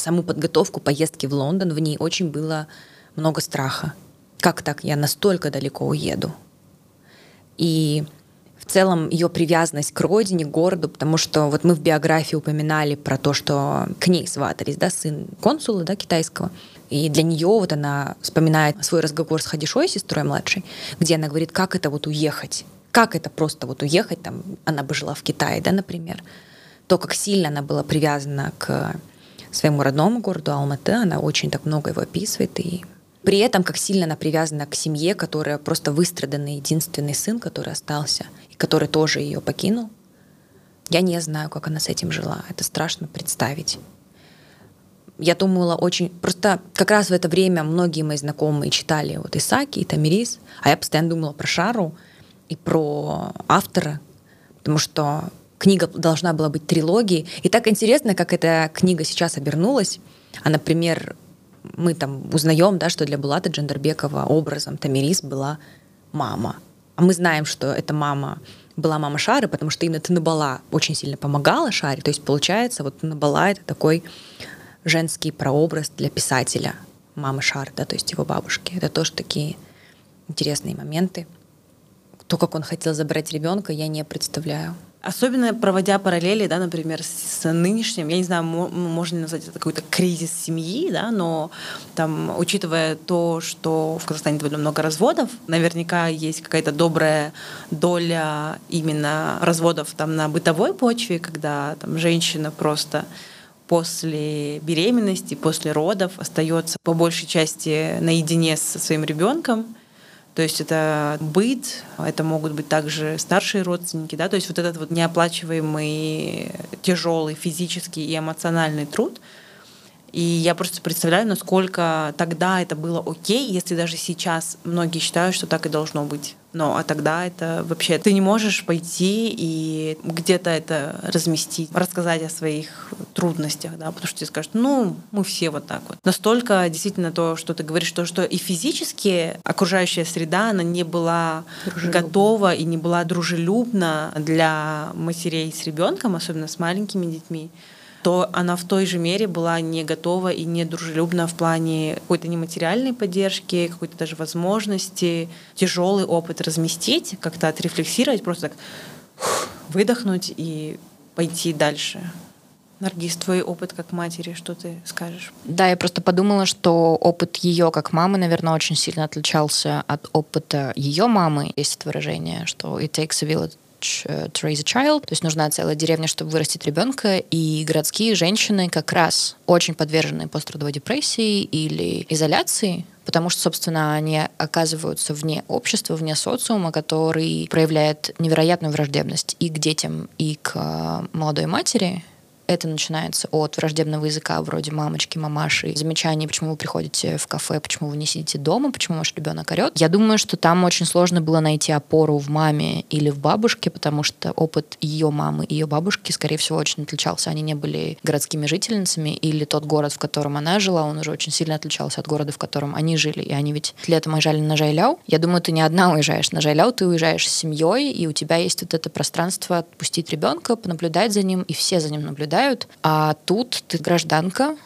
саму подготовку поездки в Лондон, в ней очень было много страха. Как так? Я настолько далеко уеду. И в целом ее привязанность к родине, к городу, потому что вот мы в биографии упоминали про то, что к ней сватались, да, сын консула, да, китайского. И для нее вот она вспоминает свой разговор с Хадишой, сестрой младшей, где она говорит, как это вот уехать, как это просто вот уехать, там, она бы жила в Китае, да, например, то, как сильно она была привязана к своему родному городу Алматы. Она очень так много его описывает. И при этом, как сильно она привязана к семье, которая просто выстраданный единственный сын, который остался, и который тоже ее покинул. Я не знаю, как она с этим жила. Это страшно представить. Я думала очень... Просто как раз в это время многие мои знакомые читали вот Исаки и Тамирис, а я постоянно думала про Шару и про автора, потому что книга должна была быть трилогией. И так интересно, как эта книга сейчас обернулась. А, например, мы там узнаем, да, что для Булата Джандарбекова образом Тамирис была мама. А мы знаем, что эта мама была мама Шары, потому что именно Танабала очень сильно помогала Шаре. То есть, получается, вот Танабала — это такой женский прообраз для писателя мамы Шары, да, то есть его бабушки. Это тоже такие интересные моменты. То, как он хотел забрать ребенка, я не представляю. Особенно проводя параллели, да, например, с нынешним, я не знаю, можно ли назвать это какой-то кризис семьи, да, но там, учитывая то, что в Казахстане довольно много разводов, наверняка есть какая-то добрая доля именно разводов там на бытовой почве, когда там женщина просто после беременности, после родов остается по большей части наедине со своим ребенком, то есть это быт, это могут быть также старшие родственники, да, то есть вот этот вот неоплачиваемый тяжелый физический и эмоциональный труд. И я просто представляю, насколько тогда это было окей, если даже сейчас многие считают, что так и должно быть. Но а тогда это вообще ты не можешь пойти и где-то это разместить, рассказать о своих трудностях, да, потому что тебе скажут, ну, мы все вот так вот. Настолько действительно то, что ты говоришь, то, что и физически окружающая среда, она не была готова и не была дружелюбна для матерей с ребенком, особенно с маленькими детьми то она в той же мере была не готова и не дружелюбна в плане какой-то нематериальной поддержки, какой-то даже возможности тяжелый опыт разместить, как-то отрефлексировать, просто так выдохнуть и пойти дальше. Наргиз, твой опыт как матери, что ты скажешь? Да, я просто подумала, что опыт ее как мамы, наверное, очень сильно отличался от опыта ее мамы. Есть это выражение, что it takes a village to raise a child, то есть нужна целая деревня, чтобы вырастить ребенка, и городские женщины как раз очень подвержены пострадовой депрессии или изоляции, потому что, собственно, они оказываются вне общества, вне социума, который проявляет невероятную враждебность и к детям, и к э, молодой матери, это начинается от враждебного языка вроде мамочки, мамаши, замечаний, почему вы приходите в кафе, почему вы не сидите дома, почему ваш ребенок орет. Я думаю, что там очень сложно было найти опору в маме или в бабушке, потому что опыт ее мамы и ее бабушки, скорее всего, очень отличался. Они не были городскими жительницами, или тот город, в котором она жила, он уже очень сильно отличался от города, в котором они жили. И они ведь летом уезжали на Жайляу. Я думаю, ты не одна уезжаешь на Жайляу, ты уезжаешь с семьей, и у тебя есть вот это пространство отпустить ребенка, понаблюдать за ним, и все за ним наблюдают наблюдают. А тут ты гражданка,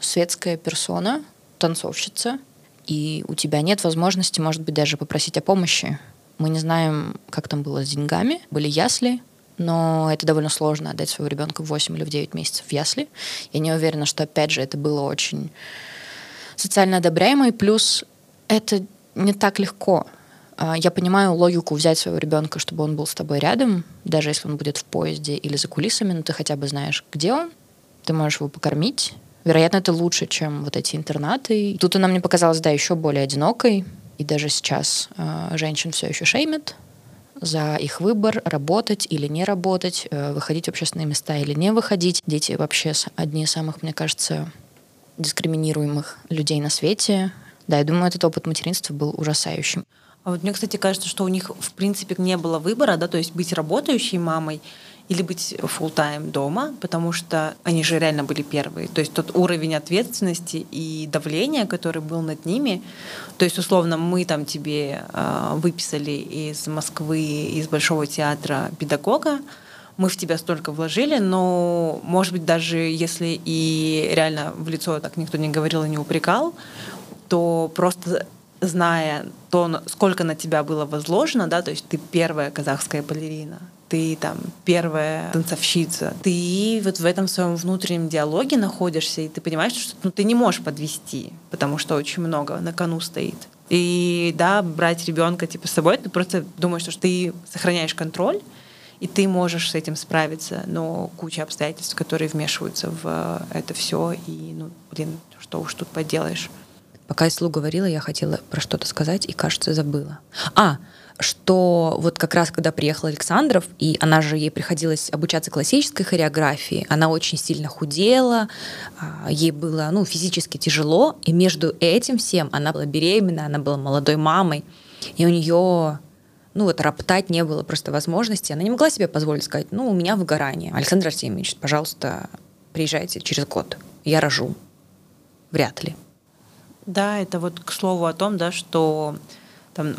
светская персона, танцовщица, и у тебя нет возможности, может быть, даже попросить о помощи. Мы не знаем, как там было с деньгами. Были ясли, но это довольно сложно отдать своего ребенка в 8 или в 9 месяцев в ясли. Я не уверена, что, опять же, это было очень социально одобряемо, и плюс это не так легко. А, я понимаю логику взять своего ребенка, чтобы он был с тобой рядом, даже если он будет в поезде или за кулисами, но ты хотя бы знаешь, где он, ты можешь его покормить. Вероятно, это лучше, чем вот эти интернаты. Тут она мне показалась, да, еще более одинокой. И даже сейчас э, женщин все еще шеймят за их выбор, работать или не работать, э, выходить в общественные места или не выходить. Дети вообще одни из самых, мне кажется, дискриминируемых людей на свете. Да, я думаю, этот опыт материнства был ужасающим. А вот мне, кстати, кажется, что у них, в принципе, не было выбора, да, то есть быть работающей мамой или быть full time дома, потому что они же реально были первые. То есть тот уровень ответственности и давления, который был над ними, то есть условно мы там тебе э, выписали из Москвы, из Большого театра педагога, мы в тебя столько вложили, но, может быть, даже если и реально в лицо так никто не говорил и не упрекал, то просто зная то, сколько на тебя было возложено, да, то есть ты первая казахская балерина, ты там первая танцовщица, ты вот в этом своем внутреннем диалоге находишься, и ты понимаешь, что ну, ты не можешь подвести, потому что очень много на кону стоит. И да, брать ребенка типа с собой, ты просто думаешь, что ты сохраняешь контроль, и ты можешь с этим справиться, но куча обстоятельств, которые вмешиваются в это все, и ну, блин, что уж тут поделаешь. Пока Ислу говорила, я хотела про что-то сказать и, кажется, забыла. А, что вот как раз когда приехал Александров, и она же ей приходилось обучаться классической хореографии, она очень сильно худела, а, ей было ну, физически тяжело, и между этим всем она была беременна, она была молодой мамой, и у нее ну вот роптать не было просто возможности. Она не могла себе позволить сказать, ну, у меня выгорание. Александр Артемьевич, пожалуйста, приезжайте через год. Я рожу. Вряд ли. Да, это вот к слову о том, да, что там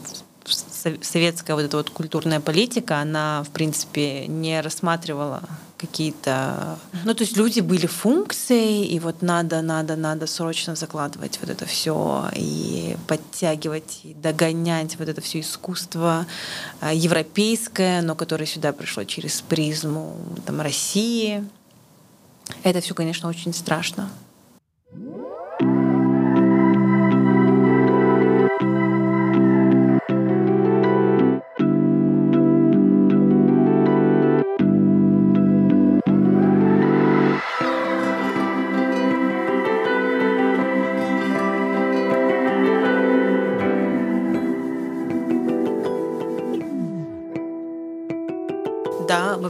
советская вот эта вот культурная политика, она, в принципе, не рассматривала какие-то... Ну, то есть люди были функцией, и вот надо, надо, надо срочно закладывать вот это все и подтягивать, и догонять вот это все искусство а, европейское, но которое сюда пришло через призму там, России. Это все, конечно, очень страшно.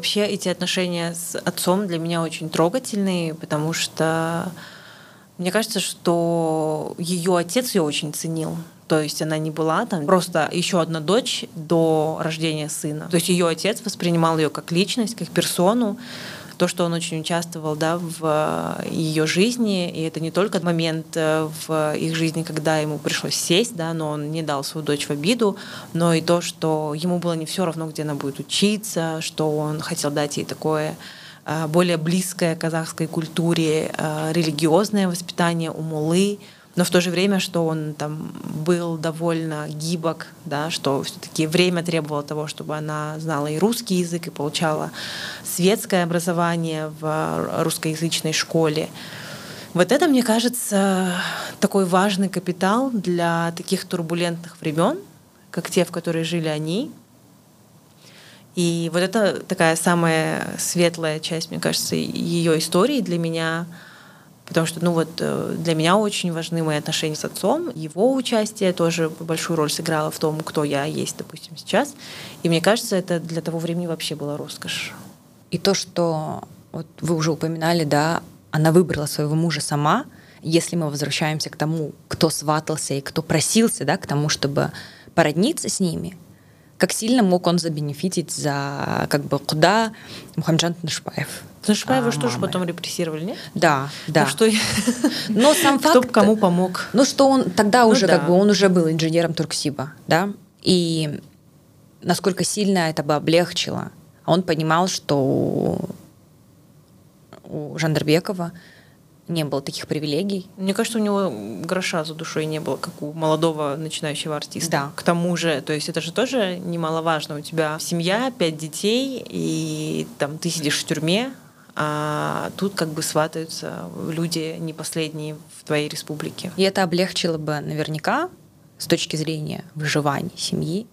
Вообще эти отношения с отцом для меня очень трогательные, потому что мне кажется, что ее отец ее очень ценил. То есть она не была там просто еще одна дочь до рождения сына. То есть ее отец воспринимал ее как личность, как персону то, что он очень участвовал да, в э, ее жизни, и это не только момент э, в их жизни, когда ему пришлось сесть, да, но он не дал свою дочь в обиду, но и то, что ему было не все равно, где она будет учиться, что он хотел дать ей такое э, более близкое казахской культуре религиозное воспитание у мулы, но в то же время, что он там был довольно гибок, да, что все-таки время требовало того, чтобы она знала и русский язык, и получала светское образование в русскоязычной школе. Вот это, мне кажется, такой важный капитал для таких турбулентных времен, как те, в которые жили они. И вот это такая самая светлая часть, мне кажется, ее истории для меня — Потому что, ну вот, э, для меня очень важны мои отношения с отцом. Его участие тоже большую роль сыграло в том, кто я есть, допустим, сейчас. И мне кажется, это для того времени вообще была роскошь. И то, что вот вы уже упоминали, да, она выбрала своего мужа сама. Если мы возвращаемся к тому, кто сватался и кто просился, да, к тому, чтобы породниться с ними, как сильно мог он забенефитить за как бы куда Мухаммеджан Тнышбаев. Тнышбаева а, что же потом репрессировали, нет? Да, да. Ну, что... Но сам [laughs] факт... Кто кому помог. Ну что он тогда ну, уже да. как бы он уже был инженером Турксиба, да, и насколько сильно это бы облегчило. Он понимал, что у Жандарбекова не было таких привилегий. Мне кажется, у него гроша за душой не было, как у молодого начинающего артиста. Да. К тому же, то есть это же тоже немаловажно. У тебя семья, пять детей, и там ты сидишь в тюрьме, а тут как бы сватаются люди не последние в твоей республике. И это облегчило бы наверняка с точки зрения выживания семьи,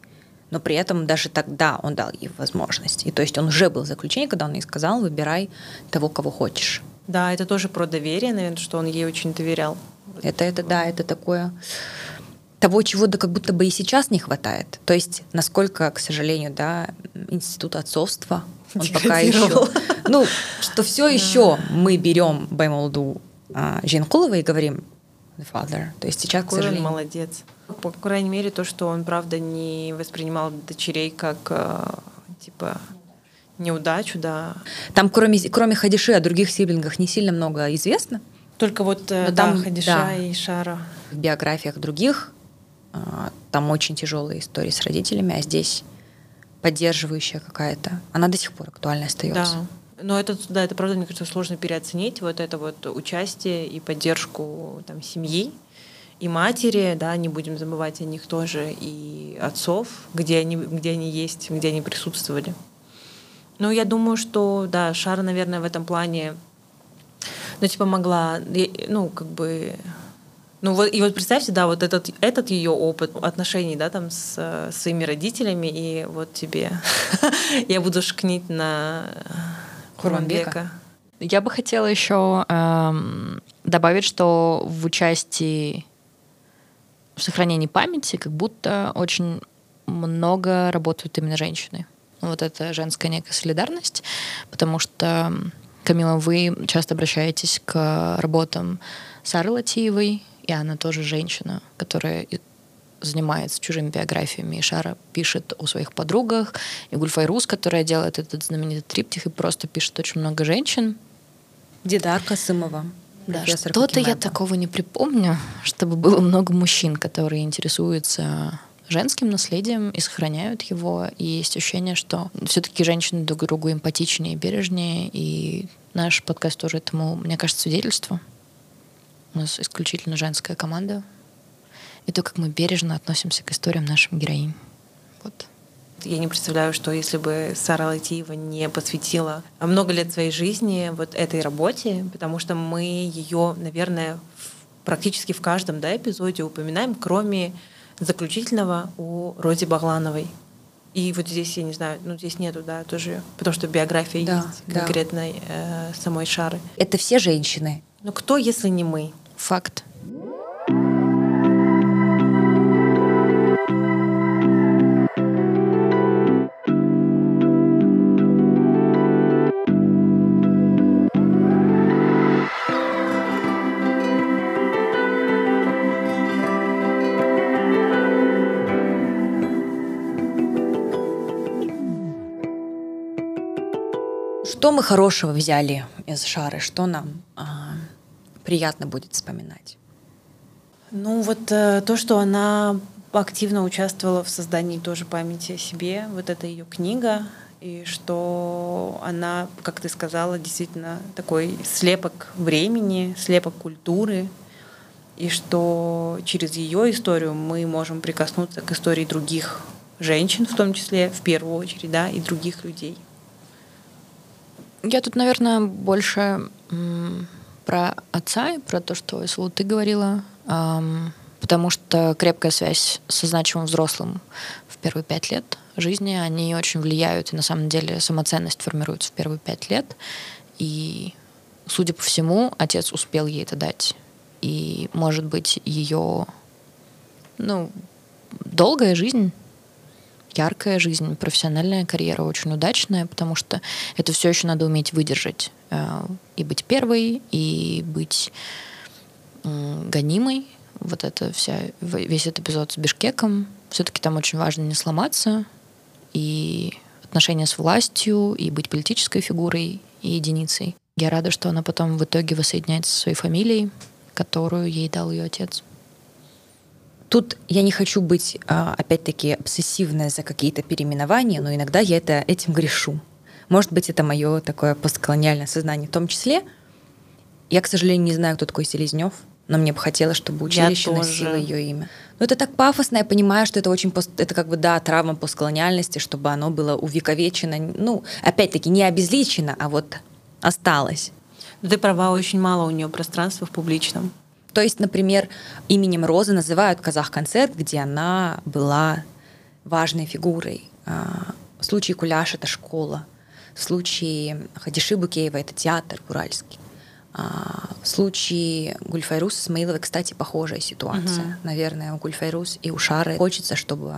но при этом даже тогда он дал ей возможность. И то есть он уже был в заключении, когда он ей сказал, выбирай того, кого хочешь. Да, это тоже про доверие, наверное, что он ей очень доверял. Это, это, да, это такое того, чего да как будто бы и сейчас не хватает. То есть, насколько, к сожалению, да, институт отцовства, он пока еще... Ну, что все еще мы берем Баймолду а, Женкулова и говорим the father. То есть сейчас, Какой к сожалению... он молодец. По крайней мере, то, что он, правда, не воспринимал дочерей как, а, типа, неудачу, да. Там кроме, кроме Хадиши о других сиблингах не сильно много известно. Только вот э, Но да, там, Хадиша да, и Шара. В биографиях других там очень тяжелые истории с родителями, а здесь поддерживающая какая-то. Она до сих пор актуальна остается. Да. Но это, да, это правда, мне кажется, сложно переоценить вот это вот участие и поддержку там, семьи и матери, да, не будем забывать о них тоже, и отцов, где они, где они есть, где они присутствовали. Ну, я думаю, что, да, Шара, наверное, в этом плане, ну, типа, могла, ну, как бы, ну вот и вот представьте, да, вот этот этот ее опыт отношений, да, там с, с своими родителями и вот тебе [laughs] я буду шкнить на Курманбека. Я бы хотела еще эм, добавить, что в участии в сохранении памяти как будто очень много работают именно женщины вот эта женская некая солидарность, потому что, Камила, вы часто обращаетесь к работам Сары Латиевой, и она тоже женщина, которая занимается чужими биографиями. И Шара пишет о своих подругах. И Гульфайрус, которая делает этот знаменитый триптих и просто пишет очень много женщин. Дидар Касымова. Да, что-то я такого не припомню, чтобы было много мужчин, которые интересуются женским наследием и сохраняют его. И есть ощущение, что все-таки женщины друг другу эмпатичнее и бережнее. И наш подкаст тоже этому, мне кажется, свидетельство. У нас исключительно женская команда. И то, как мы бережно относимся к историям нашим героинь. Вот. Я не представляю, что если бы Сара Латиева не посвятила много лет своей жизни вот этой работе, потому что мы ее, наверное, в- практически в каждом да, эпизоде упоминаем, кроме заключительного у Рози Баглановой. И вот здесь, я не знаю, ну здесь нету, да, тоже, потому что биография Да, есть да. конкретной э, самой Шары. Это все женщины. Но кто, если не мы? Факт. Что мы хорошего взяли из Шары? Что нам а, приятно будет вспоминать? Ну вот э, то, что она активно участвовала в создании тоже памяти о себе, вот это ее книга, и что она, как ты сказала, действительно такой слепок времени, слепок культуры, и что через ее историю мы можем прикоснуться к истории других женщин, в том числе, в первую очередь, да, и других людей. Я тут, наверное, больше про отца и про то, что Исулу ты говорила, ам, потому что крепкая связь со значимым взрослым в первые пять лет жизни, они очень влияют, и на самом деле самоценность формируется в первые пять лет. И, судя по всему, отец успел ей это дать. И, может быть, ее ну, долгая жизнь яркая жизнь, профессиональная карьера очень удачная, потому что это все еще надо уметь выдержать. Э, И быть первой, и быть гонимой. Вот это вся, весь этот эпизод с Бишкеком. Все-таки там очень важно не сломаться. И отношения с властью, и быть политической фигурой, и единицей. Я рада, что она потом в итоге воссоединяется со своей фамилией, которую ей дал ее отец. Тут я не хочу быть, а, опять-таки, обсессивной за какие-то переименования, но иногда я это, этим грешу. Может быть, это мое такое постколониальное сознание в том числе. Я, к сожалению, не знаю, кто такой Селезнев, но мне бы хотелось, чтобы училище носило ее имя. Но это так пафосно, я понимаю, что это очень пост- это как бы да травма постколониальности, чтобы оно было увековечено, ну опять-таки не обезличено, а вот осталось. Ты права, очень мало у нее пространства в публичном. То есть, например, именем Розы называют Казах-концерт, где она была важной фигурой. А, В случае Куляш это школа. В случае Хадиши Букеева это театр уральский. А, В случае Гульфайрус Исмаиловой, кстати, похожая ситуация. Мгм. Наверное, у Гульфайрус и у Шары хочется, чтобы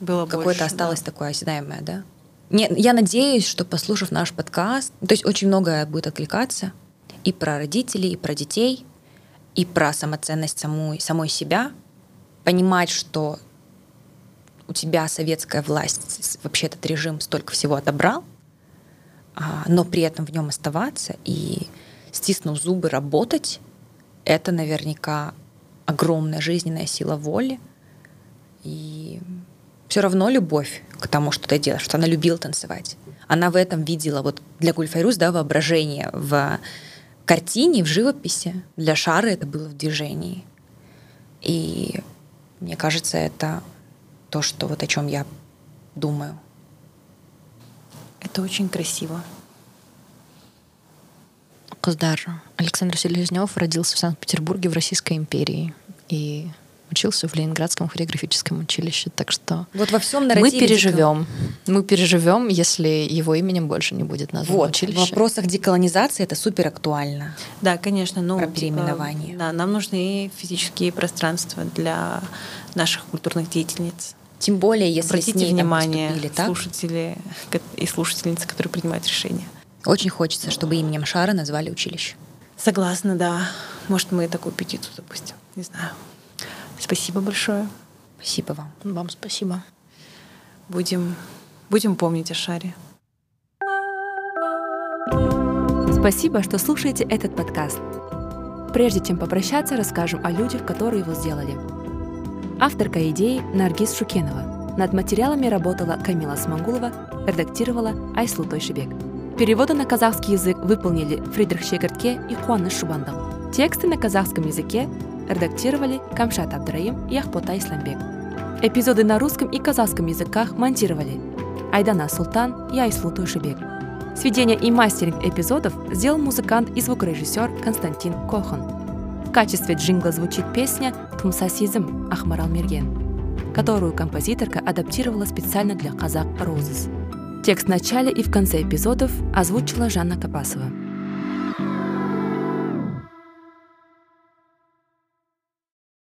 Было какое-то осталось да. такое осязаемое, да? Не, я надеюсь, что послушав наш подкаст, то есть очень многое будет откликаться и про родителей, и про детей, и про самоценность самой, самой себя, понимать, что у тебя советская власть, вообще этот режим столько всего отобрал, а, но при этом в нем оставаться и стиснув зубы работать, это наверняка огромная жизненная сила воли, и все равно любовь к тому, что ты делаешь, что она любила танцевать. Она в этом видела, вот для Гульфайрус, да, воображение в картине, в живописи. Для Шары это было в движении. И мне кажется, это то, что вот о чем я думаю. Это очень красиво. Коздар. Александр Селезнев родился в Санкт-Петербурге в Российской империи и учился в Ленинградском хореографическом училище. Так что Вот во всем мы переживем. Мы переживем, если его именем больше не будет названо Вот, в училище. вопросах деколонизации это супер актуально. Да, конечно, ну, Про типа, переименование. да, нам нужны физические пространства для наших культурных деятельниц. Тем более, если с Обратите ней там внимание, поступили так. слушатели и слушательницы, которые принимают решения. Очень хочется, чтобы именем Шара назвали училище. Согласна, да. Может, мы такую петицию запустим. Не знаю. Спасибо большое. Спасибо вам. Вам спасибо. Будем, будем помнить о шаре. Спасибо, что слушаете этот подкаст. прежде чем попрощаться, расскажем о людях, которые его сделали. Авторка идеи Наргиз Шукенова. Над материалами работала Камила Смангулова, редактировала Айслу Тойшибек. Переводы на казахский язык выполнили Фридрих Щегартке и Куаныш Шубандал. Тексты на казахском языке редактировали Камшат Абдраим и Ахпота Исламбек. Эпизоды на русском и казахском языках монтировали Айдана Султан и Айслу Тойшибек. Сведение и мастеринг эпизодов сделал музыкант и звукорежиссер Константин Кохан. В качестве джингла звучит песня «Тумсасизм» Ахмарал Мерген, которую композиторка адаптировала специально для казах Розес. Текст в начале и в конце эпизодов озвучила Жанна Капасова.